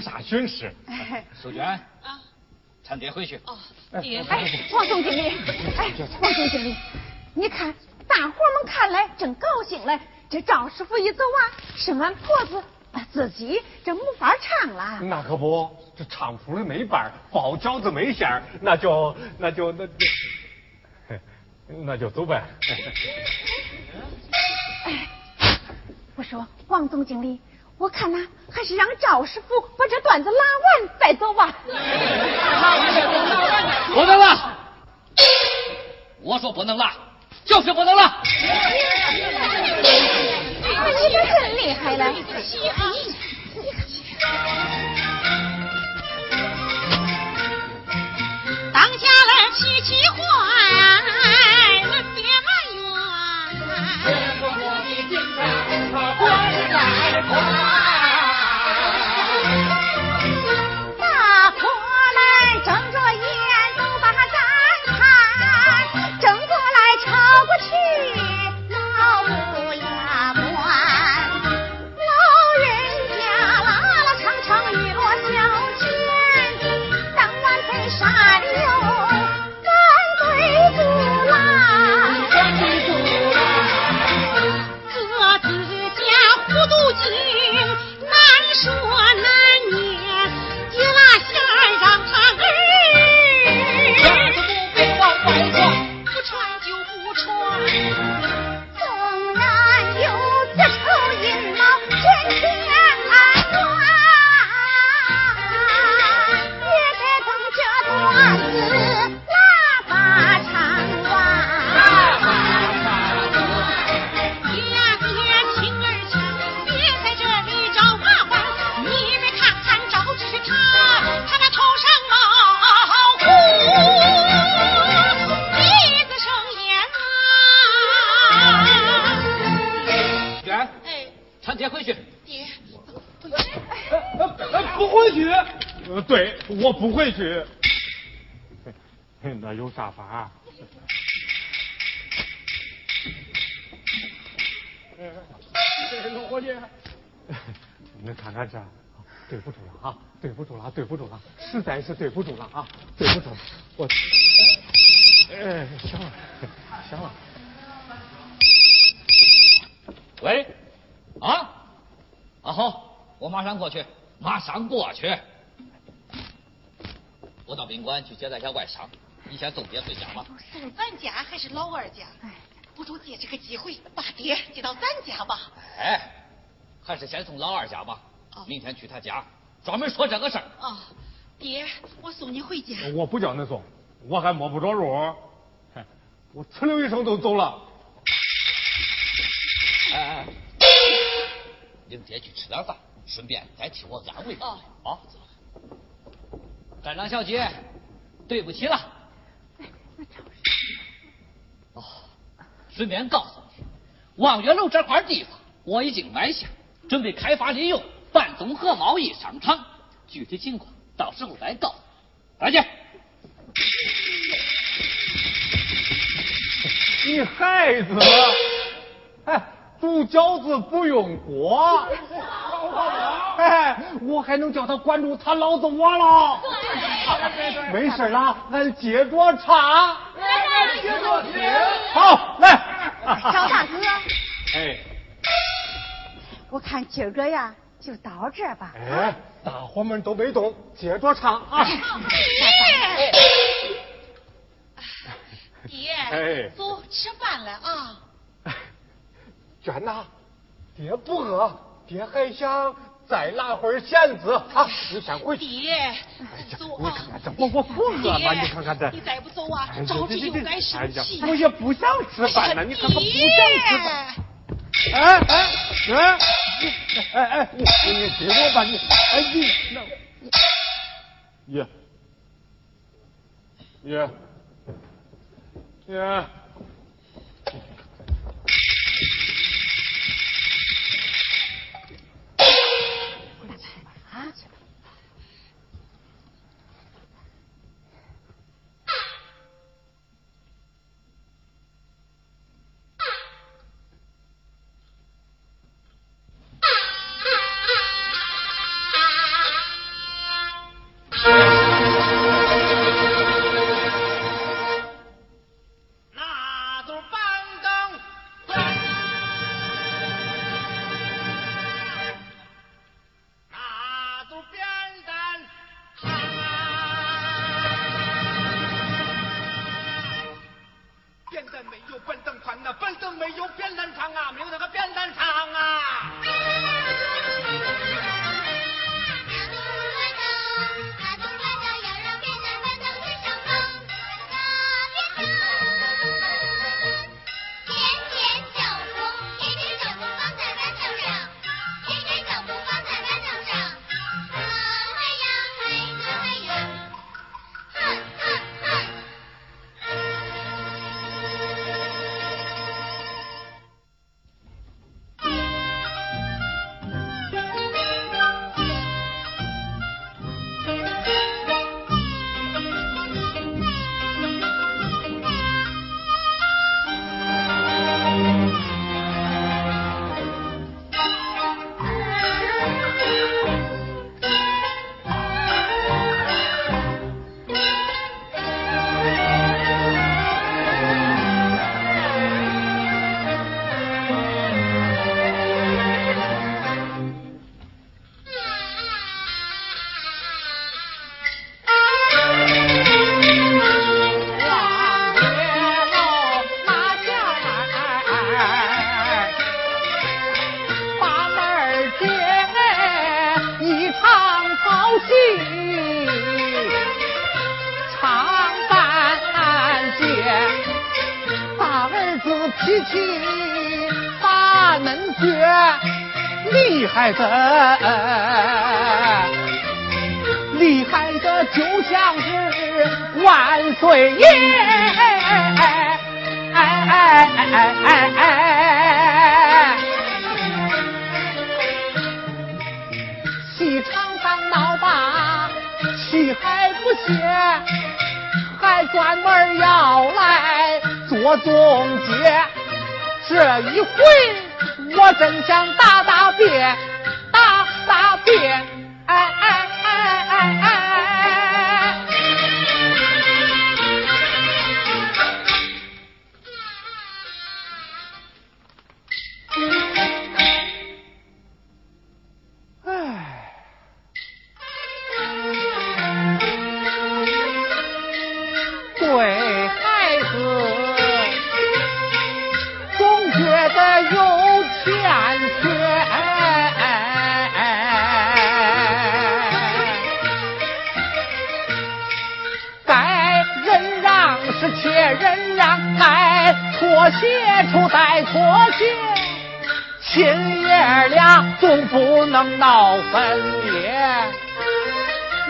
啥损失。哎，淑娟啊，搀爹回去。哦，爹，哎，王总经理，哎，王总经理，你看，大伙们看来正高兴嘞，这赵师傅一走啊，是俺婆子，自己这没法唱了。那可不，这唱出来没伴包饺子没馅那就那就那就，那就走呗。哎。我说王总经理，我看呐，还是让赵师傅把这段子拉完再走吧。不能拉！我说不能拉，就是不能拉。你可真厉害了！当家儿气气坏。大我不回去。那有啥法？老伙计，你看看这，对不住了啊，对不住了，对不住了，实在是对不住了啊，对不住了，我，哎，行了，行了。喂，啊，啊好，我马上过去，马上过去。我到宾馆去接待下外商，你先送爹回家吧。送咱家还是老二家？哎不如借这个机会把爹接到咱家吧。哎，还是先送老二家吧。明天去他家，专门说这个事儿。啊，爹，我送你回家。我不叫你送，我还摸不着路。我呲溜一声就走了。哎哎，领爹去吃点饭，顺便再替我安慰安慰站长小姐，对不起了。哦，顺便告诉你，望月楼这块地方我已经买下，准备开发利用，办综合贸易商场。具体情况到时候再告诉你。再见。你孩子，哎。煮饺子不用锅，哎，我还能叫他管住他老子我了。没事了，俺接着唱。来，接着听。好，来。赵大哥。哎。我看今儿个呀，就到这吧。哎，大伙们都没动，接着唱啊。爹。爹。哎。走，吃饭了啊。娟呐，爹不饿，爹还想再拿会儿咸子啊！你先回去。爹，走啊！你看看这，我我不饿吗？你看看这。你再不走啊，着急又该生气。我也不想吃饭呢，你看看不想吃饭。哎哎哎！哎哎，你你给我吧你！哎你那，爷爷爷。妥协处再妥协。亲爷俩总不能闹分裂，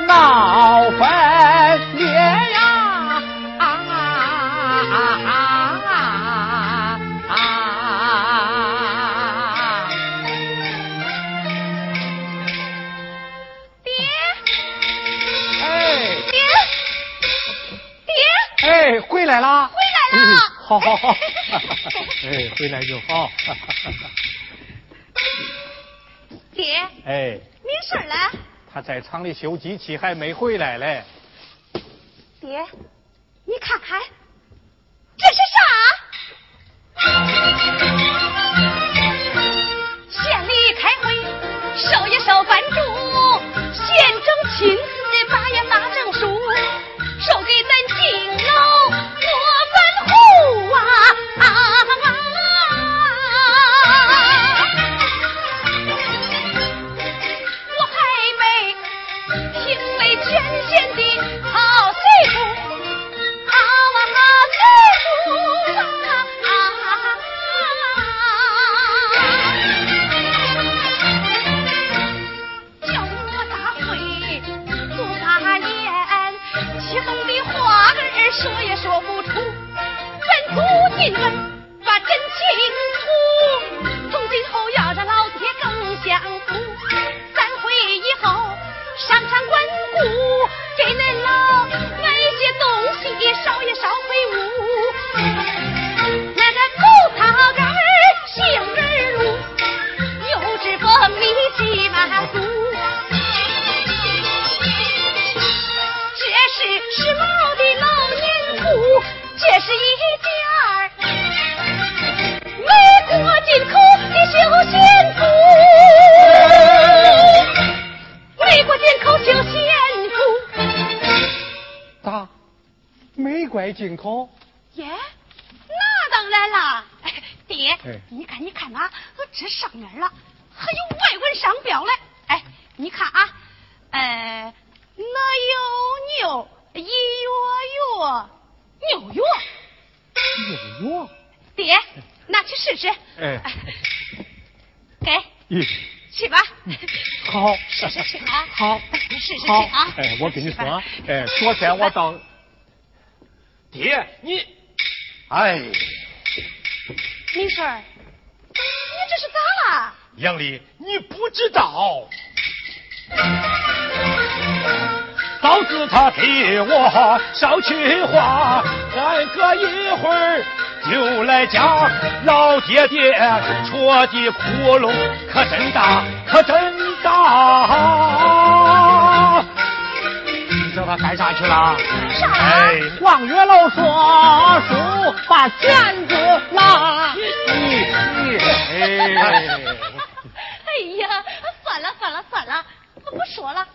闹分裂呀！啊啊啊啊！爹，哎爹，爹，哎，回来啦！回来了嗯好好好，哎，回来就好。爹，哎，明婶儿嘞？他在厂里修机器，还没回来嘞。爹，你看看，这是啥？县里开会，少爷少办主，县政亲自把呀发证书，收给咱好，试试啊。好，试试去好啊。哎，我跟你说哎，昨天我到，爹，你哎，明顺儿，你这是咋了？杨丽，你不知道，嫂子她替我捎去话，再隔一会儿就来家。老爹爹戳的窟窿可真大，可真大。你知道他干啥去了？啥哎，望月楼说书把卷子拉，你你哎。哎呀，算了算了算了，我不说了，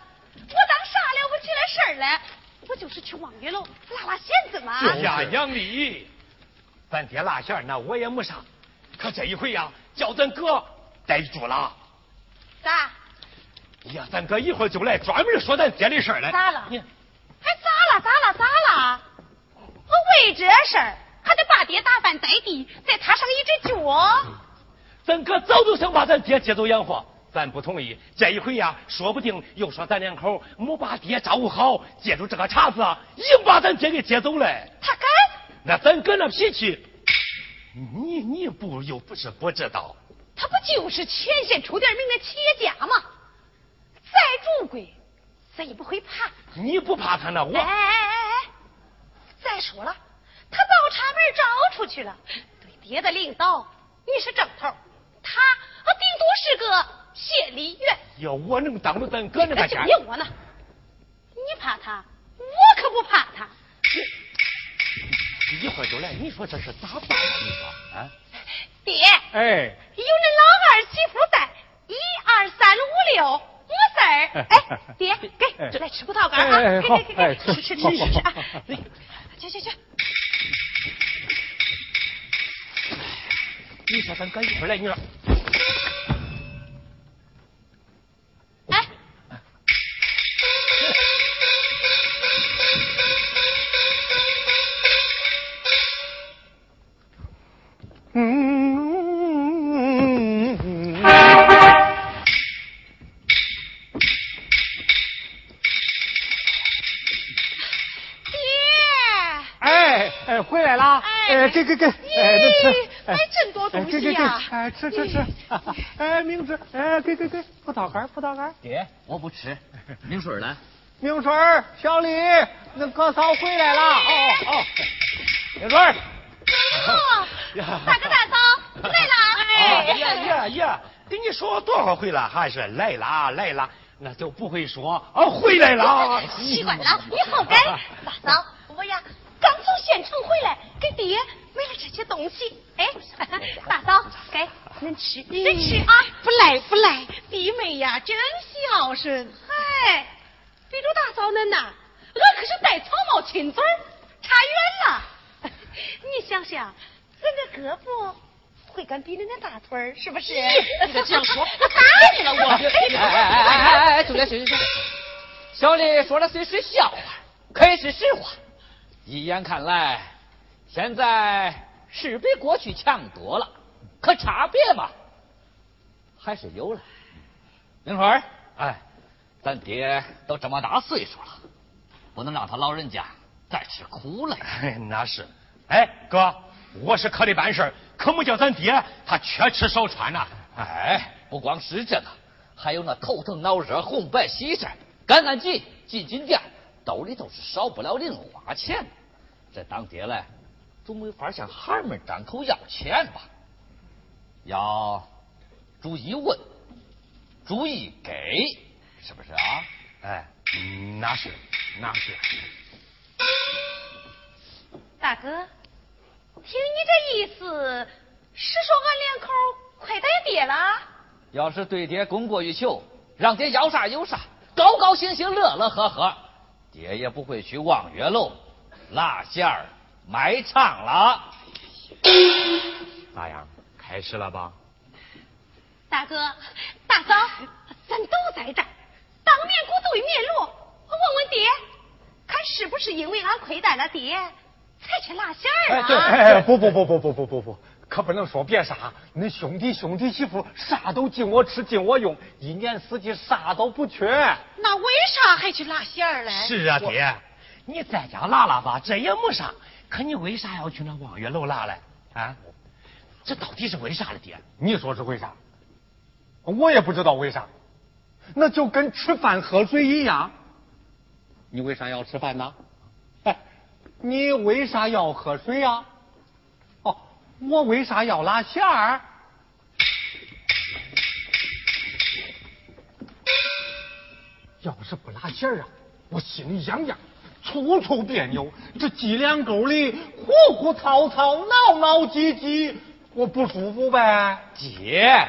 我当啥了不起的事儿了？我就是去望月楼拉拉弦子嘛。哎呀，杨丽，咱爹拉线那我也没啥，可这一回呀，叫咱哥逮住了。咋？呀，咱哥一会儿就来，专门说咱爹的事儿来。咋了你还咋了咋了咋了？我为这事儿还得把爹打翻在地，再踏上一只脚。咱哥早就想把咱爹接走养活，咱不同意。这一回呀，说不定又说咱两口没把爹照顾好，借助这个茬子，硬把咱爹给接走了。他敢？那咱哥那脾气，你你不又不是不知道。他不就是前线出点名的企业家吗？再主贵，谁也不会怕。你不怕他那我哎哎哎哎！再说了，他倒插门招出去了。对爹的领导，你是正头，他顶多是个协理员。要我能当着咱哥那个钱，你我呢？你怕他，我可不怕他。一会儿就来，你说这是咋办啊？你说啊？爹，哎，有恁老二媳妇在，一二三五六，没事儿。哎，爹，给，就来吃葡萄干啊！给给给，吃吃吃吃吃啊！去去去。你说咱哥一会儿来，你说。给给给，哎，这吃，哎，真多东西呀！哎，吃吃吃，哎，明志，哎，给给给，葡萄干，葡萄干。爹，我不吃。明水呢？明水，小李，那哥嫂回来了。哦哦，明水。哦，大哥大嫂 来了。哎呀呀呀！跟你说多少回了，还是来了来了，那就不会说啊回来了。习惯了，你好该。大嫂，我呀。刚从县城回来，给爹买了这些东西。哎，大嫂，给恁吃，恁吃啊！不赖不赖，弟妹呀，真孝顺。嗨，比如大嫂恁呐，俺可是戴草帽亲嘴差远了。你想想，恁的胳膊会敢比恁那大腿是不是？你这样说，我打你了我！哎哎哎哎哎，兄弟行行行，小李说的虽是笑话，可也是实话。一眼看来，现在是比过去强多了，可差别嘛，还是有了。明春哎，咱爹都这么大岁数了，不能让他老人家再吃苦了。哎，那是。哎，哥，我是可得办事，可没叫咱爹他缺吃少穿呐。哎，不光是这个，还有那头疼脑热、红白喜事、赶赶集、进进店。兜里头是少不了零花钱，这当爹嘞，总没法向孩儿们张口要钱吧？要注意问，注意给，是不是啊？哎，那是，那是。大哥，听你这意思，是说俺两口快待爹了？要是对爹供过于求，让爹要啥有啥，高高兴兴，乐乐呵呵。爹也不会去望月楼拉线儿卖唱了。咋样？开始了吧？大哥、大嫂，咱都在这儿，当面鼓对面锣。问问爹，看是不是因为俺亏待了爹，才去拉线儿啊？哎，不不不不不不不不。可不能说别啥，恁兄弟兄弟媳妇啥都尽我吃尽我用，一年四季啥都不缺。那为啥还去拉线儿嘞？是啊，爹，你在家拉拉吧，这也没啥。可你为啥要去那望月楼拉嘞？啊，这到底是为啥了，爹？你说是为啥？我也不知道为啥。那就跟吃饭喝水一样。你为啥要吃饭呢？哎，你为啥要喝水呀？哦我为啥要拉线儿？要是不拉线儿啊，我心里痒痒，处处别扭，这脊梁沟里呼呼草草，挠挠唧唧，我不舒服呗。姐，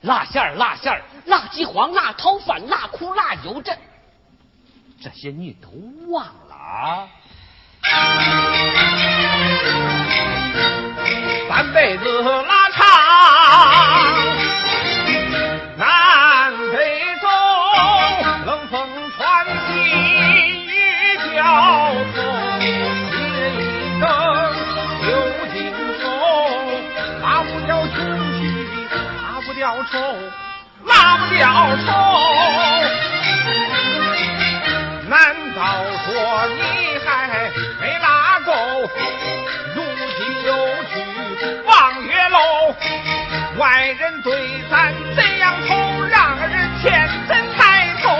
辣馅儿拉线儿，拉鸡黄，拉讨饭，辣哭、辣油，这，这些你都忘了？半辈子拉长，拉不掉愁。难道说你还没拉够？如今又去。望月楼，外人对咱怎样瞅，让人欠怎抬头？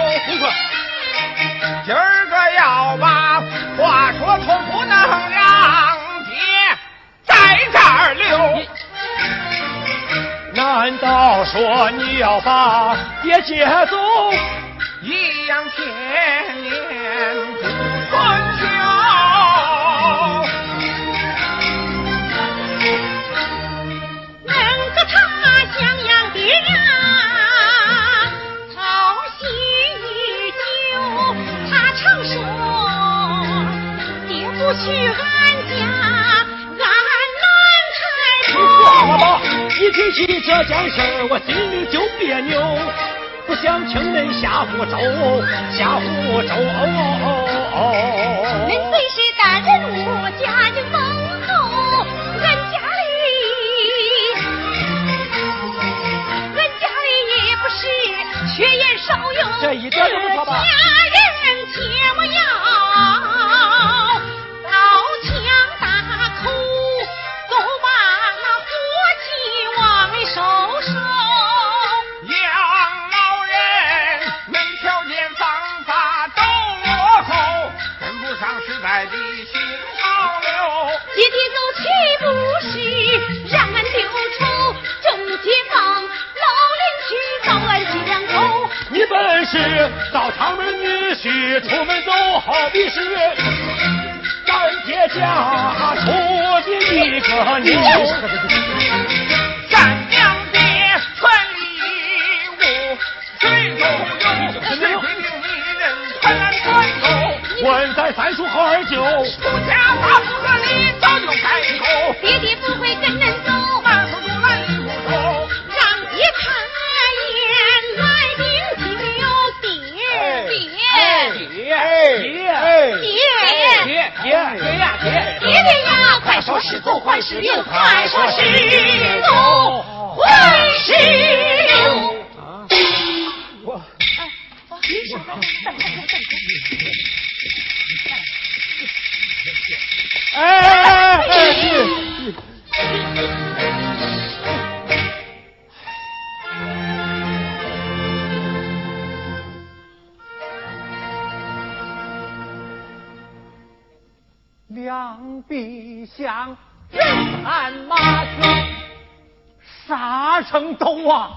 今儿个要把话说通，不能让爹在这儿留难道说你要把爹接走？一样天年不春秋。能个他襄阳爹呀，操心已久。他常说，爹不去提起这件事儿，我心里就别扭，不想请恁瞎胡诌，瞎胡诌。恁虽是大人物，家境丰厚，俺家里，俺家里也不是缺盐少油。这一点都不错吧到长门女婿，出门走好比是咱爹家出的一个牛。咱娘爹村里务，水中游，谁会令你人传俺传口？问咱三叔和二舅，是走还是留？快说是走还是留？我哎哎哎哎！两臂相人鞍马嘶，杀成斗啊！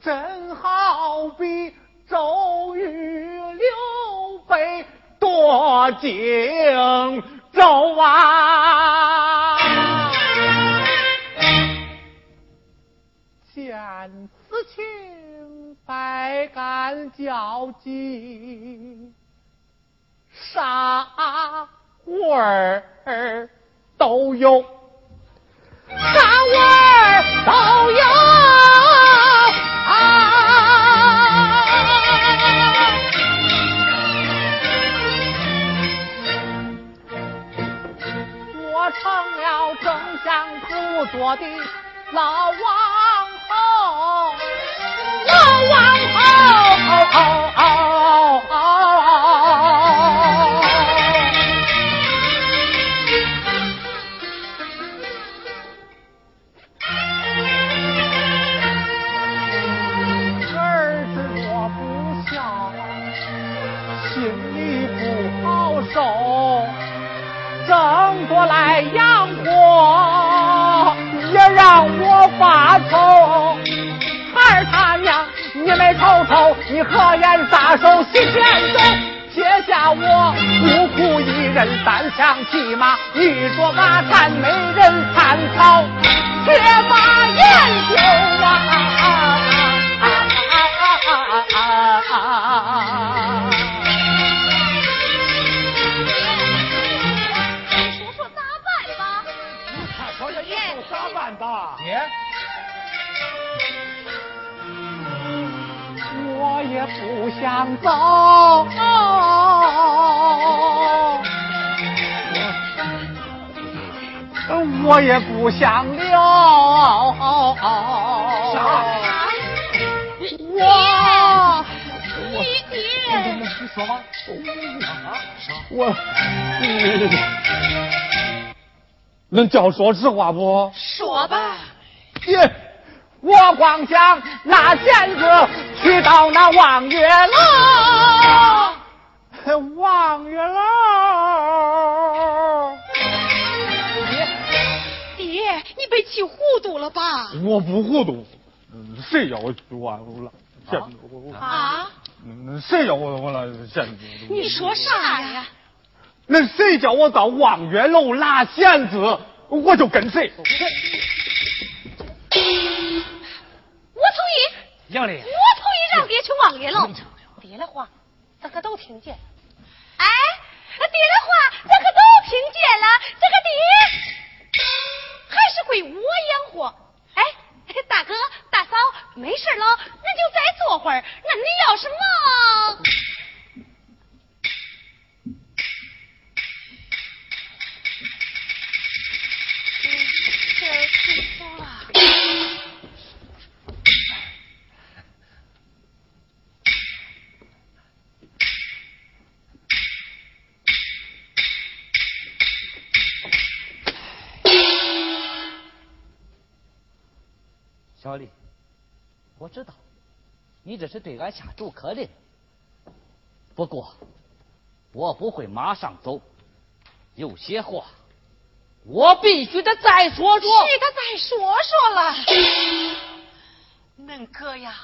真好比周瑜、刘备夺荆州啊！见此情，百感交集。啥味儿都有，啥味儿都有啊！我成了正相辅佐的老王后，老王后。你何言撒手西天走？撇下我孤苦一人，单枪匹马，欲说马铲，没人参草，铁马研究啊！也不想走，我也不想留。我，爹爹，你说吧，我，你能叫说实话不？说吧。爹，我光想拉弦子去到那望月楼，望月楼。爹，爹，你被气糊涂了吧？我不糊涂，嗯谁要我我了？仙子，我我啊？嗯谁要我我了？仙子，你说啥呀？那谁叫我到望月楼拉仙子，我就跟谁。我同意，杨丽，我同意让爹去望月楼。爹的话，咱可都听见。哎，爹的话，咱可都听见了。这个爹还是归我养活。哎，大哥大嫂，没事了，那就再坐会儿。那你要是忙，这去说了。小李，我知道你这是对俺下逐客令，不过我不会马上走，有些话我必须得再说说。是的再说说了，恁哥呀，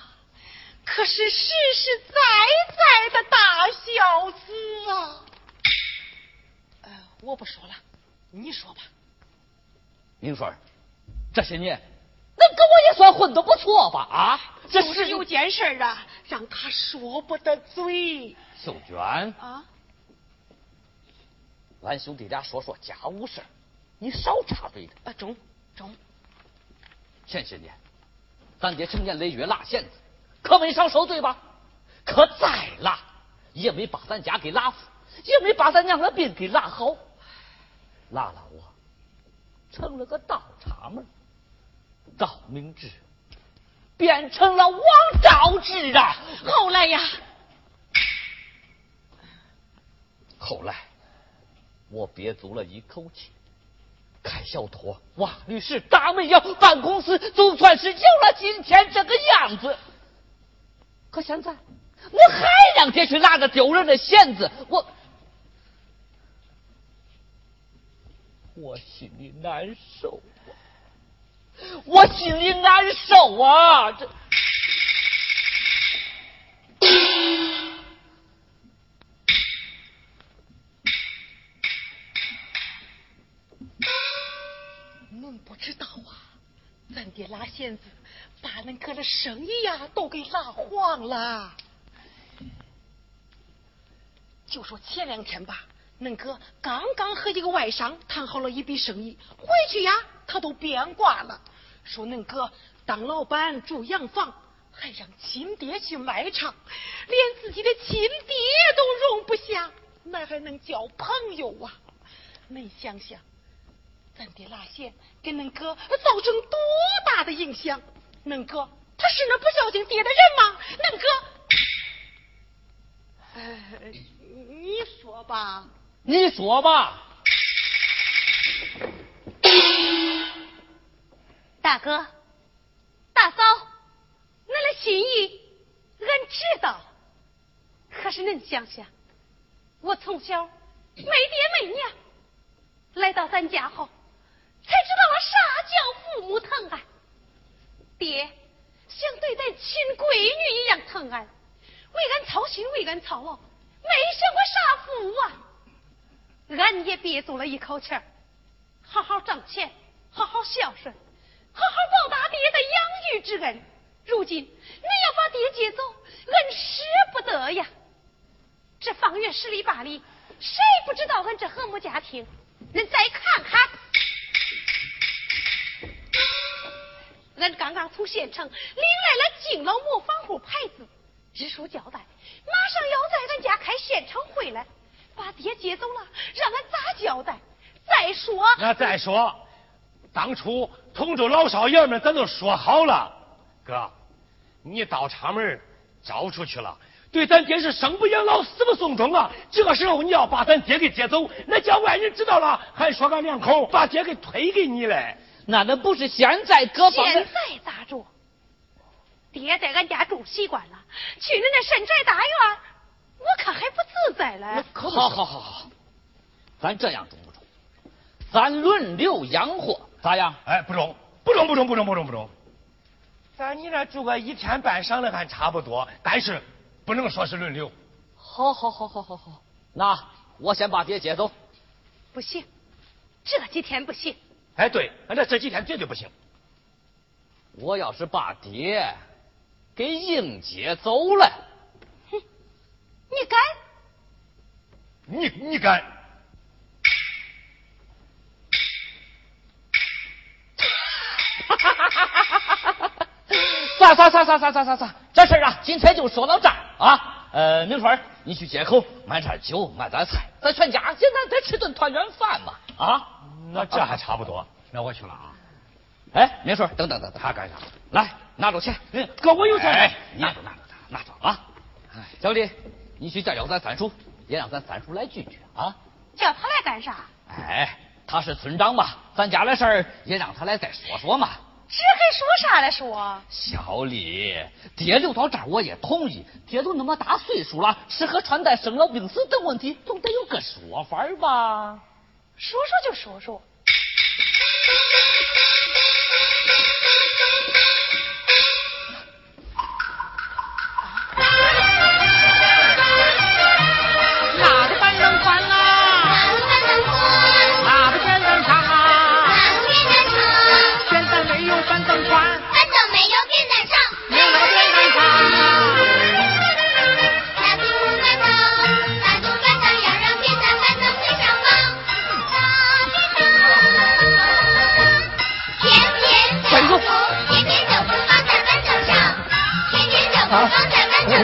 可是实实在在的大孝子啊！呃，我不说了，你说吧。明顺儿，这些年恁哥我也算混的不错吧？啊，这就是有件事儿啊，让他说不得嘴秀娟，啊。俺兄弟俩说说家务事儿你少插嘴的。啊，中中，前些年，咱爹成年累月拉弦子，可没少受罪吧？可再拉，也没把咱家给拉富，也没把咱娘的病给拉好。拉拉我，成了个倒插门，赵明志变成了王兆志啊！后来呀，后来，我憋足了一口气，开小托，挖律师，大门窑办公司，总算是有了今天这个样子。可现在，我还让爹去拉着丢人的弦子，我我心里难受啊，我心里难受啊！这。恁不知道啊，咱爹拉弦子把恁哥的生意呀都给拉黄了。就说前两天吧，恁哥刚刚和一个外商谈好了一笔生意，回去呀他都变卦了，说恁哥当老板住洋房，还让亲爹去卖唱，连自己的亲爹都容不下，哪还能交朋友啊？恁想想。咱爹拉弦给恁哥造成多大的影响？恁哥他是那不孝敬爹的人吗？恁哥，哎，你说吧。你说吧，大哥，大嫂，恁的心意俺知道。可是恁想想，我从小没爹没娘，来到咱家后。才知道了啥叫父母疼爱，爹像对待亲闺女一样疼爱，为俺操心，为俺操劳，没享过啥福啊！俺也憋足了一口气儿，好好挣钱，好好孝顺，好好报答爹的养育之恩。如今你要把爹接走，俺舍不得呀！这方圆十里八里，谁不知道俺这和睦家庭？恁再看看。俺刚刚从县城领来了敬老模仿户牌子，支书交代，马上要在俺家开县城会来，把爹接走了，让俺咋交代？再说，那再说，当初同州老少爷们咱都说好了，哥，你倒插门招出去了，对咱爹是生不养老，死不送终啊！这时候你要把咱爹给接走，那叫外人知道了，还说俺两口把爹给推给你嘞。那那不是现在各方现在咋着？爹在俺家住习惯了，去恁那深宅大院，我可还不自在嘞。好好好好，咱这样中不中？咱轮流养活，咋样？哎，不中，不中，不中，不中，不中，不中。在你那住个一天半晌的还差不多，但是不能说是轮流。好，好，好，好，好，好。那我先把爹接走。不行，这几天不行。哎，对，俺这这几天绝对不行。我要是把爹给硬接走了，哼，你敢？你你敢？啥啥啥啥啥啥啥这事儿啊今天就说到这儿啊呃明春你去街口买点酒买点菜咱全家现在得吃顿团圆饭嘛啊那这还差不多那我去了啊哎明春等等等他干啥来拿着钱嗯哥我有钱哎拿着拿着拿着拿着啊哎小丽你去叫叫咱三叔也让咱三叔来聚聚啊叫他来干啥哎他是村长嘛咱家的事儿也让他来再说说嘛这还说啥来说？小李，爹留到这儿我也同意。爹都那么大岁数了，吃喝穿戴、生老病死等问题，总得有个说法吧？说说就说说。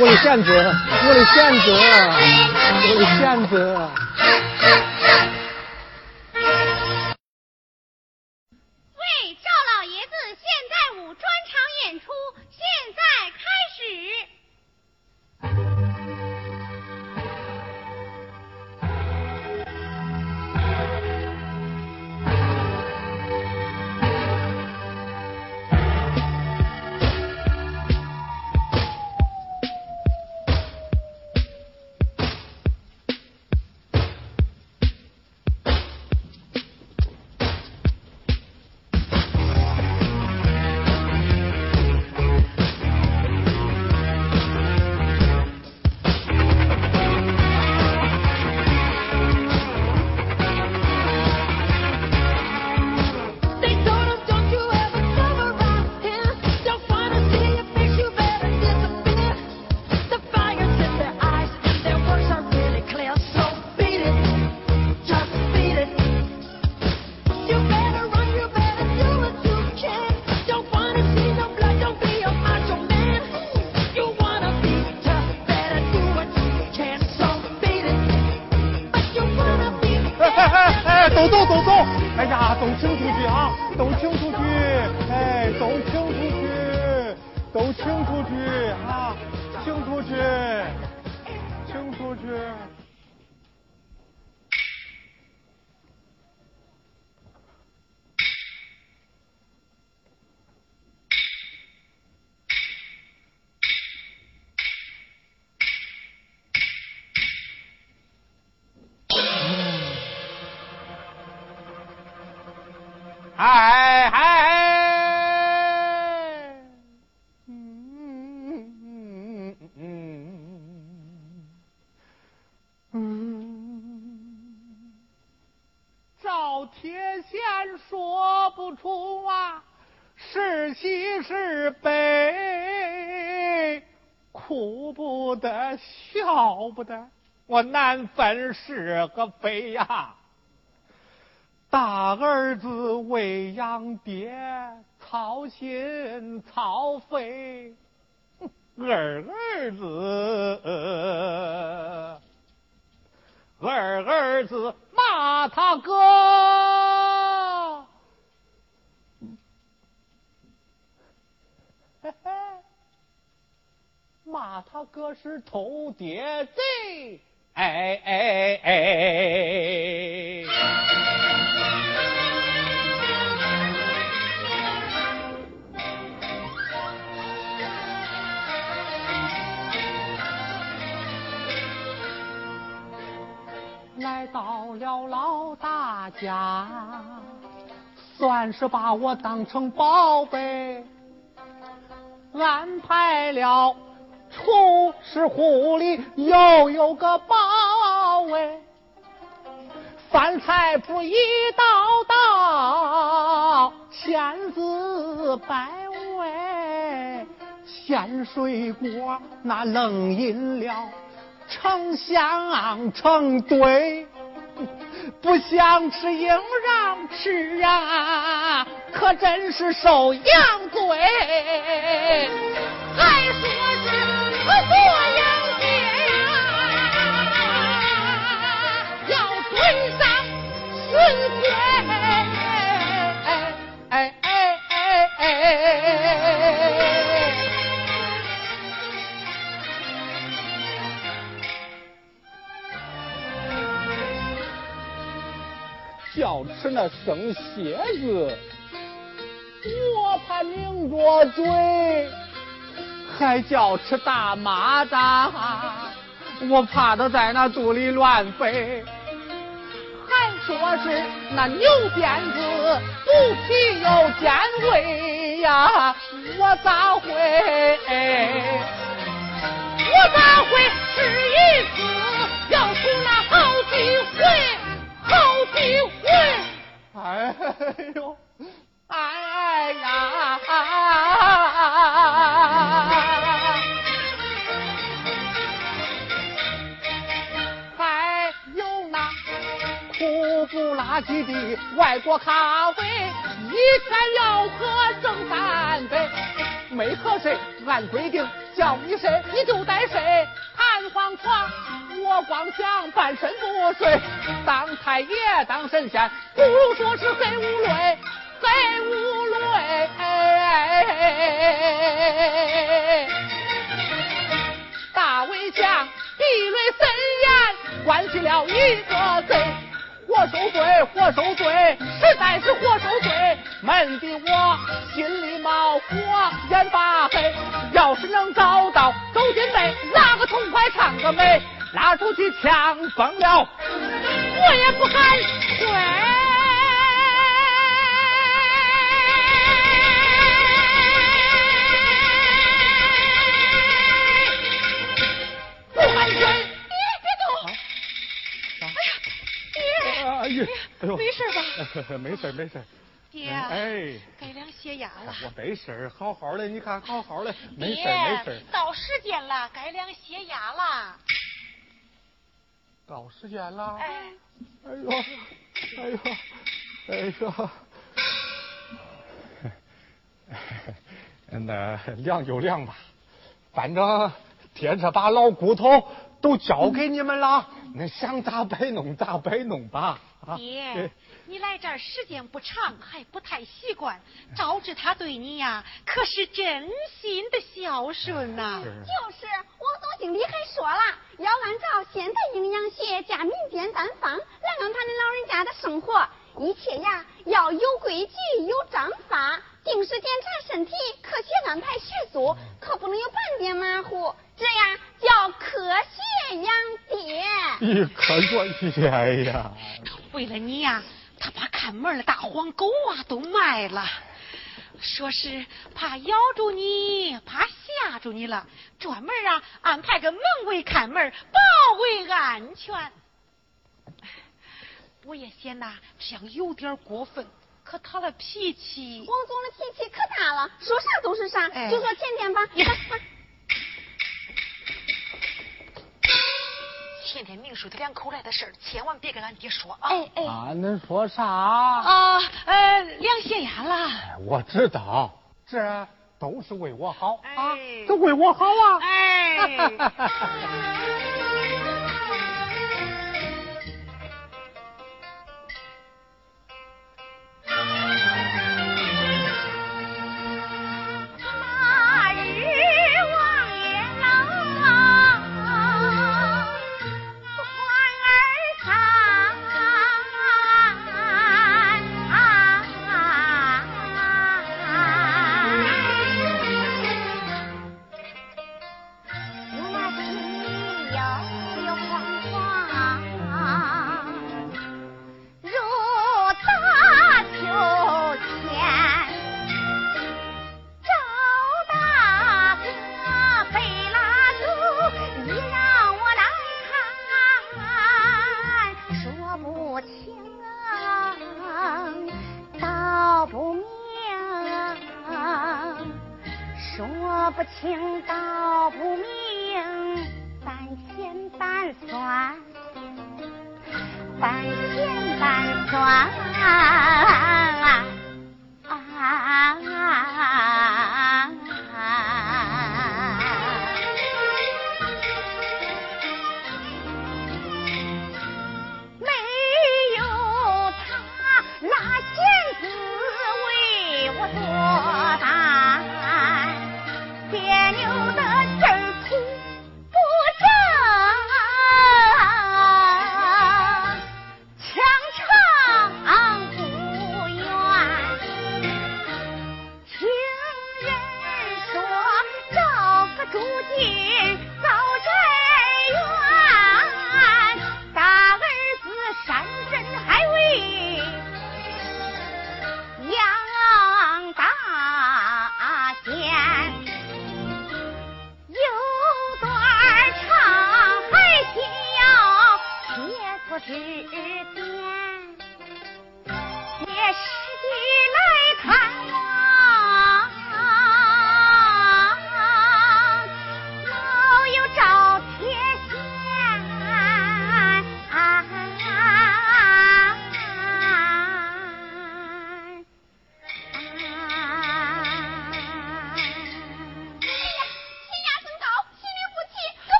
我的选择我的选择我的选择我难分是和非呀！大儿子为养爹操心操肺，二儿子二儿子骂他哥，骂他哥是偷爹贼。哎哎哎！来到了老大家，算是把我当成宝贝，安排了厨师壶里又有个宝哎，饭菜不一道道，千滋百味，鲜水果那冷饮料成箱成堆。不想吃硬让吃啊，可真是受洋罪。还说是要追上巡规。哎哎哎哎哎！叫吃那生蝎子，我怕拧着嘴；还叫吃大蚂蚱，我怕它在那肚里乱飞。还说是那牛鞭子补皮又尖味呀，我咋会？我咋会吃一次要吐那好几回？好几回，哎呦，哎呀，还几的外国咖啡，一天要喝整三杯，没喝谁按规定叫你睡你就得睡，弹簧床。我光想半身不遂，当太爷当神仙，不如说是黑无泪，黑无泪。大围墙地雷森严，关起了一个贼，活受罪，活受罪，实在是活受罪。闷的我心里冒火，眼发黑。要是能找到周金贝，拉个痛快，唱个美。拉出去枪崩了，我也不敢睡。哎呀，哎呦，没事吧？没事，没事。爹，哎，该量血压了。我没事，好好的，你看，好好的，没事，没事。到时间了，该量血压了。到时间了，哎，哎呦，哎呦，哎呦，那量就量吧，反正爹这把老骨头都交给你们了，那想咋摆弄咋摆弄吧。爹，你来这儿时间不长，还不太习惯。招致他对你呀，可是真心的孝顺呐。就是，王总经理还说了，要按照现代营养学加民间单方来安排你老人家的生活，一切呀要有规矩有章法，定时检查身体，科学安排食宿，可不能有半点马虎，这样叫科学养爹。你可说呀。为了你呀，他把看门的大黄狗啊都卖了，说是怕咬住你，怕吓住你了，专门啊安排个门卫看门，保卫安全。我也嫌呐这样有点过分，可他的脾气，王总的脾气可大了，说啥都是啥，就说前天吧。天天明说他两口来的事儿，千万别跟俺爹说啊！哎哎，啊，恁说啥？啊，呃，量血压了。我知道，这都是为我好啊，都为我好啊！哎。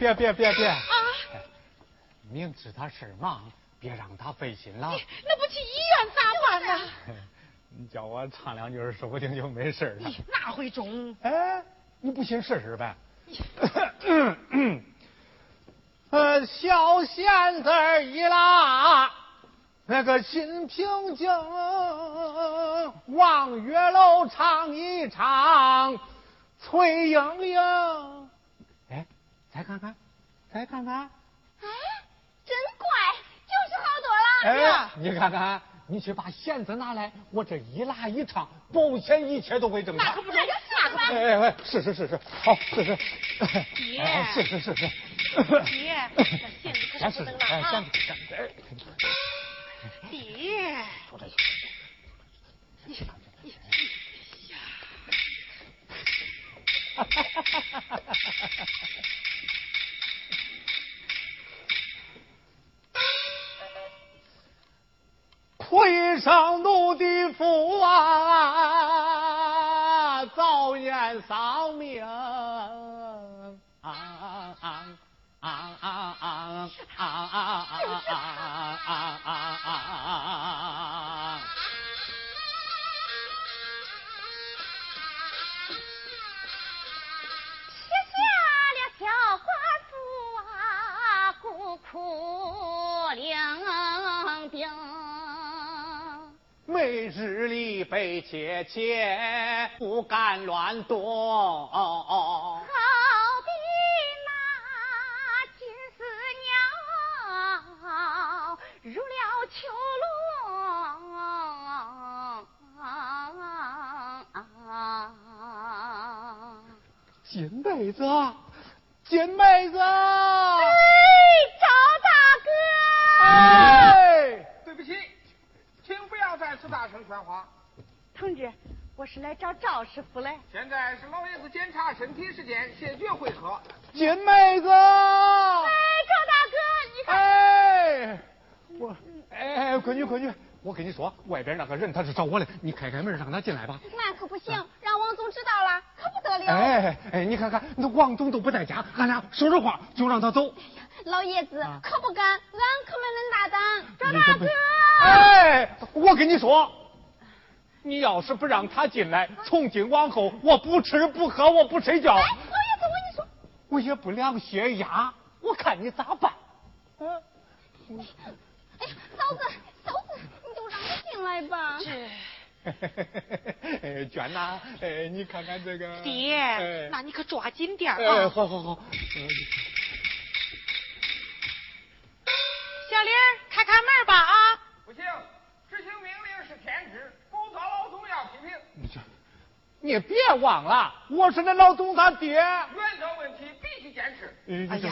别别别别别！啊，明知他事儿忙，别让他费心了。那不去医院咋办呢？你叫我唱两句，说不定就没事儿了。那会中？哎，你不信试试呗？呃，小仙子儿一拉，那个心平静，望月楼唱一唱，崔莺莺。哎，再看看，再看看。哎，真怪，就是好多了。哎，你看看，你去把弦子拿来，我这一拉一唱，保险一切都会正常。那可不中，那可不哎哎哎，是是是是，好是是。爹哎试试试试。爹这弦子可不能了哎，啊弦子，哎，爹，说这魁上奴的父啊，早年丧命。啊啊啊啊啊啊啊啊每日里背切切，不敢乱动。好比那金丝鸟，入了囚笼。金妹子，金妹子。在此大声喧哗。同志，我是来找赵师傅来。现在是老爷子检查身体时间，谢绝会客。金妹子，哎，赵大哥，你看，哎，我，哎，闺女，闺女，我跟你说，外边那个人他是找我的，你开开门让他进来吧。那可不行，让王总知道了，可不得了。哎哎，你看看，那王总都不在家，俺俩说着话就让他走。老爷子啊可不敢，俺可没恁大胆。赵大哥，哎，我跟你说，你要是不让他进来，从今往后我不吃不喝，我不睡觉，哎，老爷子，我跟你说，我也不量血压，我看你咋办？嗯，哎呀，嫂子，嫂子，你就让他进来吧。哎，娟呐，哎，你看看这个。爹哎，那你可抓紧点啊！好好好。嗯小玲，开开门吧啊！不行，执行命令是天职。你这，你别忘了，我是那老总他爹。原则问题必须坚持。哎哎呀，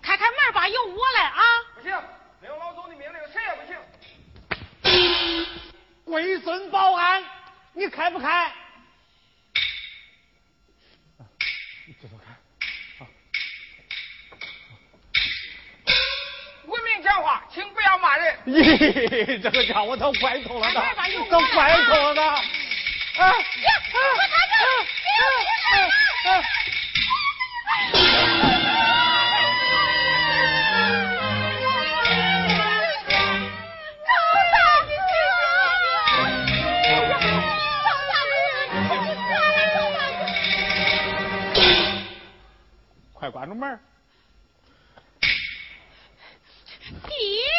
开开门吧，由我来啊！不行，没有老总的命令，谁也不行。龟孙保安，你开不开？这走开。文明讲话，请不要骂人。咦，这个家伙都怪头了的，都怪头了的。快关住门！爹，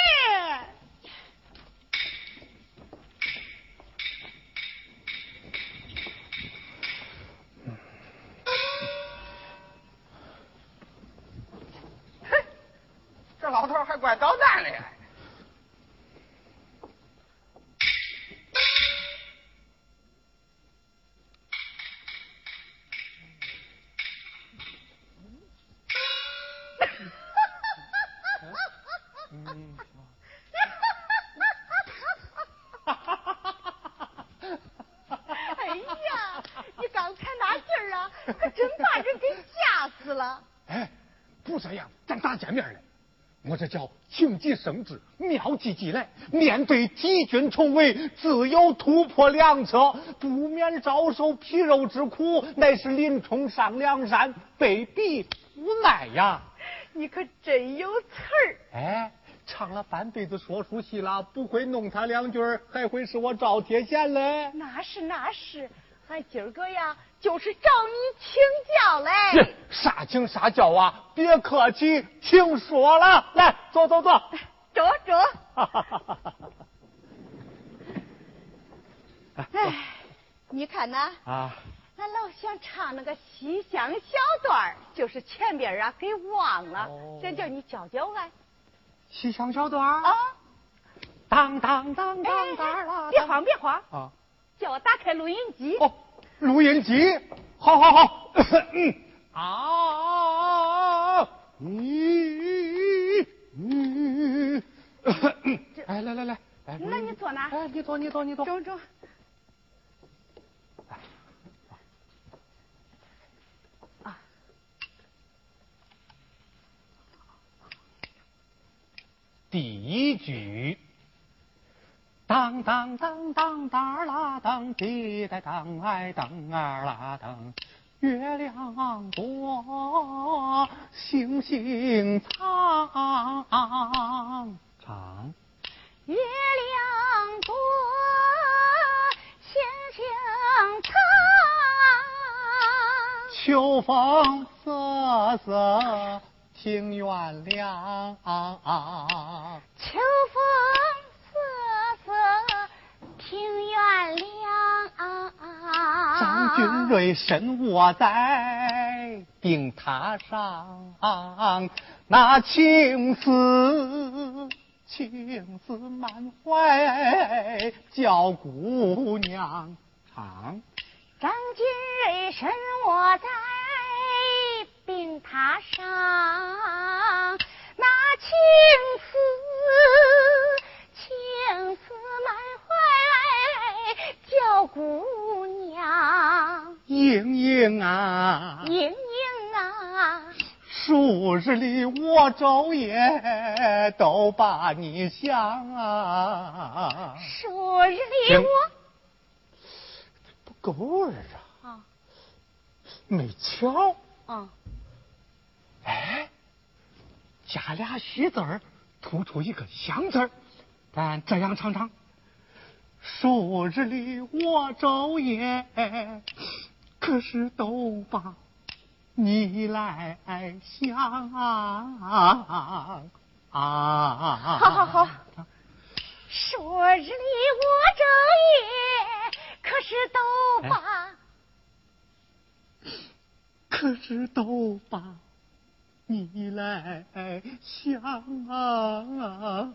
叫情急生智，妙计即来。面对敌军重围，自有突破良策，不免遭受皮肉之苦，乃是林冲上梁山，被逼无奈呀。你可真有词儿。哎，唱了半辈子说书戏了，不会弄他两句还会是我赵铁贤嘞？那是那是，俺今儿个呀，就是找你请教嘞。这啥请啥教啊！别客气，请说了。来，坐坐坐。坐 坐。哎，你看呐，啊，俺老想唱那个西厢小段儿，就是前边啊给忘了，哦这叫你教教俺西厢小段儿啊。当当当哎当当啦！别慌别慌，啊！叫我打开录音机。哦，录音机，好好好。嗯 啊，咦嗯，哎，来来来，来，那你坐哪？哎，你坐，你坐，你坐。中中，第一句，当当当当啦当，滴答当哎当儿啦当，月亮多，星星藏藏。月亮多，星星藏。秋风瑟瑟，庭院凉。秋风瑟，庭院凉。张君瑞身卧在病榻上，那情思情思满怀，叫姑娘唱。张君瑞身卧在病榻上，那情思情思满怀，叫姑娘。莹莹啊，莹莹啊，数日里我昼夜都把你想啊。数日里行我。不够味儿啊，啊。没巧。啊，哎，加俩虚字儿，突出一个香字儿。咱这样唱唱：数日里我昼夜，可是都把你来想啊！啊！好好好数日里我昼夜，可是都把可是都把你来想啊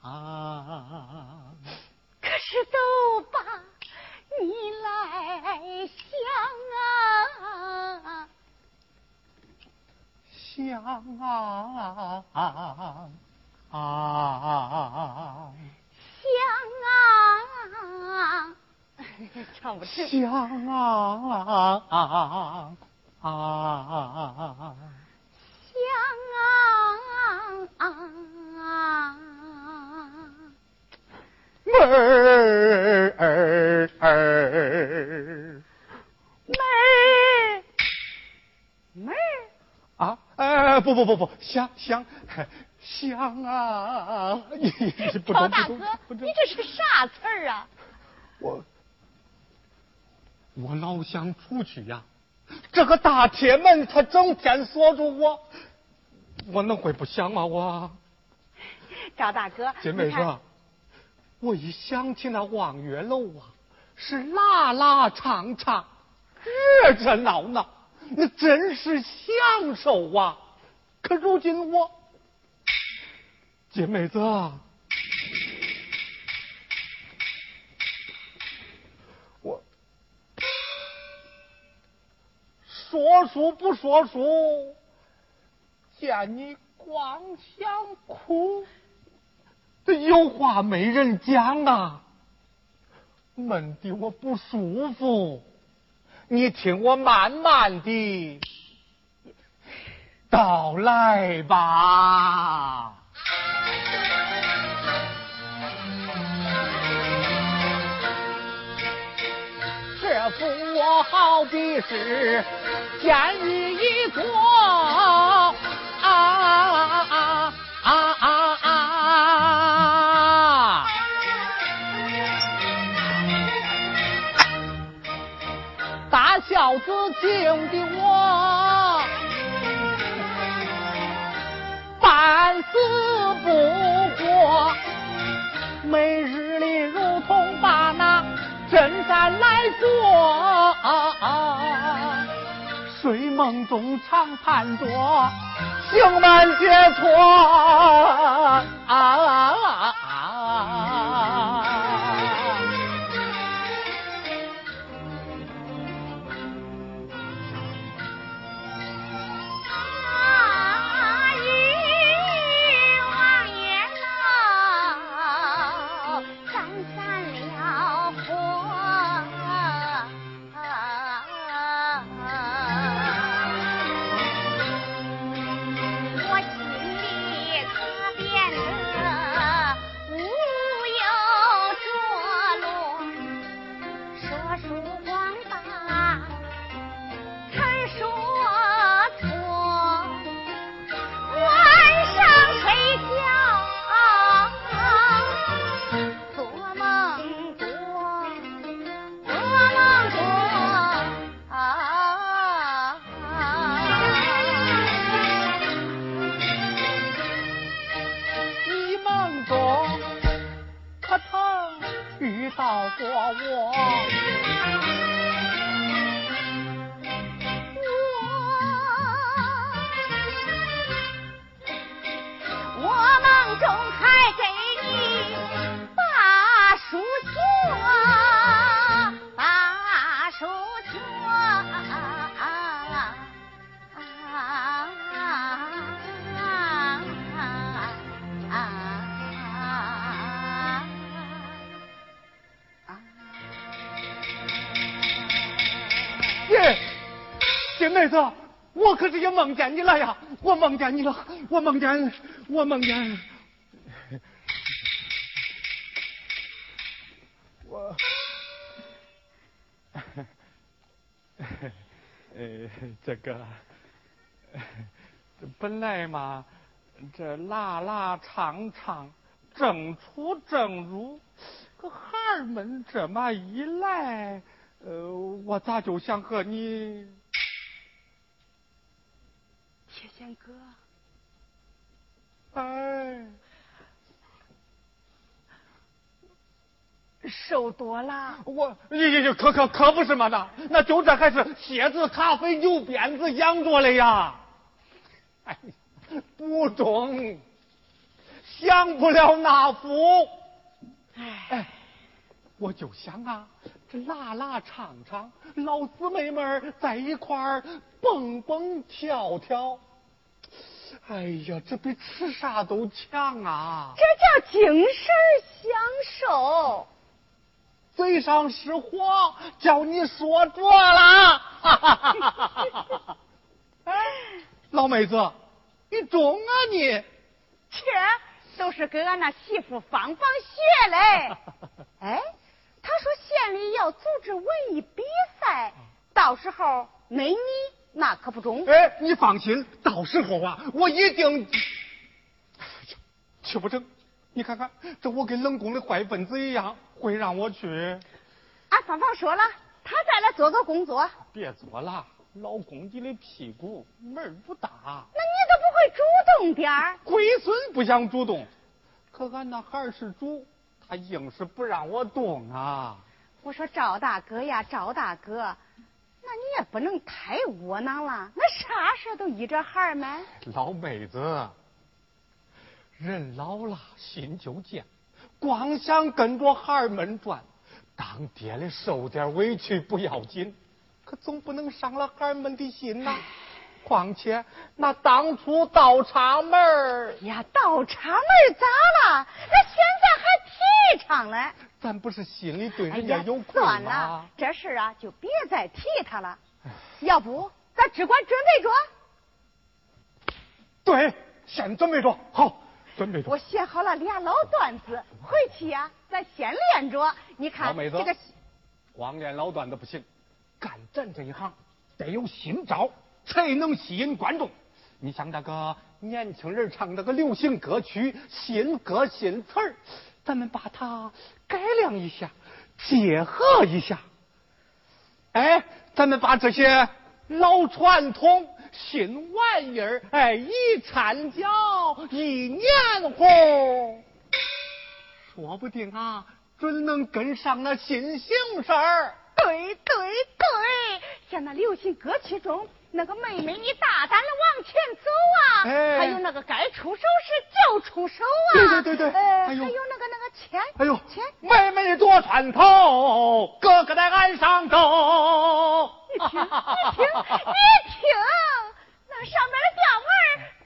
啊！可是都把你来想啊，想啊啊啊！想啊唱不成。香啊啊啊！儿儿儿妹儿妹儿啊！哎，不不不不，香香香啊！不中赵大哥你这是啥词儿啊？我我老想出去呀，这个大铁门它整天锁住我，我能会不想吗？我赵大哥，金妹子，我一想起那望月楼啊，是拉拉长长，热热闹闹，那真是享受啊！可如今我，金妹子，我说书不说书，见你光想哭。有话没人讲啊，闷的我不舒服。你听我慢慢的道来吧。这幅我好比是监狱一座啊啊啊啊老子敬的我，半死不活，每日里如同把那针毡来做，睡梦中常盼着刑满解脱啊！啊，过我？可是也梦见你了呀！我梦见你了，我梦见，我梦见，我，呃，这个，这本来嘛，这拉拉唱唱，正出正入，可孩儿们这么一来。呃，我咋就想和你？铁仙哥，儿瘦多了。我呀呀呀，可可可不是嘛的，那就这还是蝎子、咖啡、牛鞭子养着了呀。哎，不中，享不了那福。哎，我就想啊，这拉拉唱唱，老姊妹们在一块儿蹦蹦跳跳。哎呀，这比吃啥都强啊！这叫精神享受。嘴上是火，叫你说着了。哎，老妹子，你中啊你！切，都是给俺那媳妇芳芳学嘞。哎，他说县里要组织文艺比赛，到时候没你那可不中。哎，你放心，到时候啊，我一定。去不成，你看看，这我跟冷宫的坏分子一样，会让我去。俺芳芳说了，他再来做个工作。别做了，老公你的屁股门儿不大。那你都不会主动点儿？龟孙不想主动，可俺那孩儿是主，他硬是不让我动啊。我说赵大哥呀，赵大哥，那你也不能太窝囊了，那啥事都依着孩儿们。老妹子。人老了心就贱，光想跟着孩儿们转，当爹的受点委屈不要紧，可总不能伤了孩儿们的心呐。况且那当初倒插门呀，倒插门咋了？那现在还提倡呢？咱不是心里对人家有愧吗？算了，这事啊就别再提他了。要不咱只管准备着？对，先准备着，好。准备着我写好了俩老段子，回去呀，咱先练着。你看，这个光练老段子不行，干咱这一行得有新招，才能吸引观众。你像那个年轻人唱那个流行歌曲，新歌新词儿，咱们把它改良一下，结合一下。哎，咱们把这些老传统。新玩意儿，哎，一掺脚一黏糊，说不定啊，准能跟上那新形势儿。对对对，像那流行歌曲中那个妹妹，你大胆的往前走啊！哎，还有那个该出手时就出手啊！对对对对，还有那个那个牵，哎呦，牵妹妹多船头，哥哥在岸上走。你听，你听，你听。那上面的调门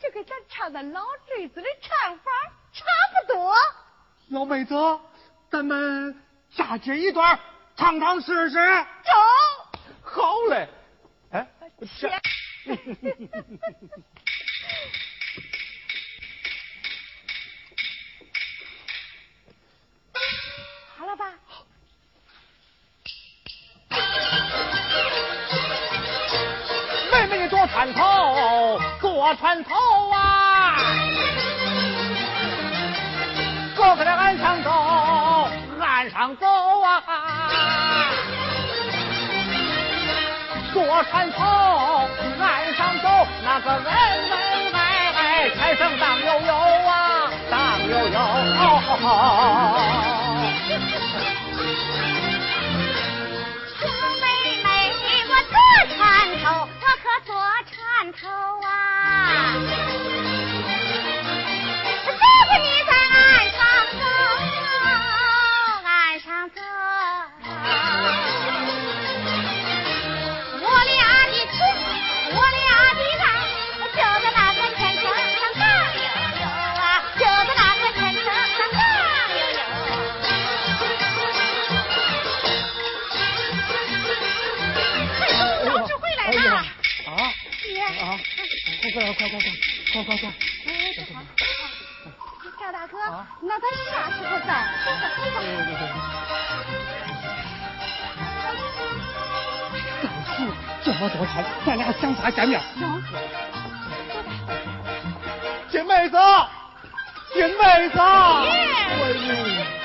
就跟咱唱的老坠子的唱法差不多。老妹子，咱们下接一段，唱唱试试。走。好嘞。哎，切。好了吧？妹妹坐船头，坐船头啊！坐船头岸上走那个恩恩爱爱纤上荡悠悠啊荡悠悠小妹妹我坐船头？我可坐船头？啊快快快快快快快！大哥，那咱啥时候走？走去，叫我走前，咱俩相差见面。姐妹子，姐妹子。Yeah.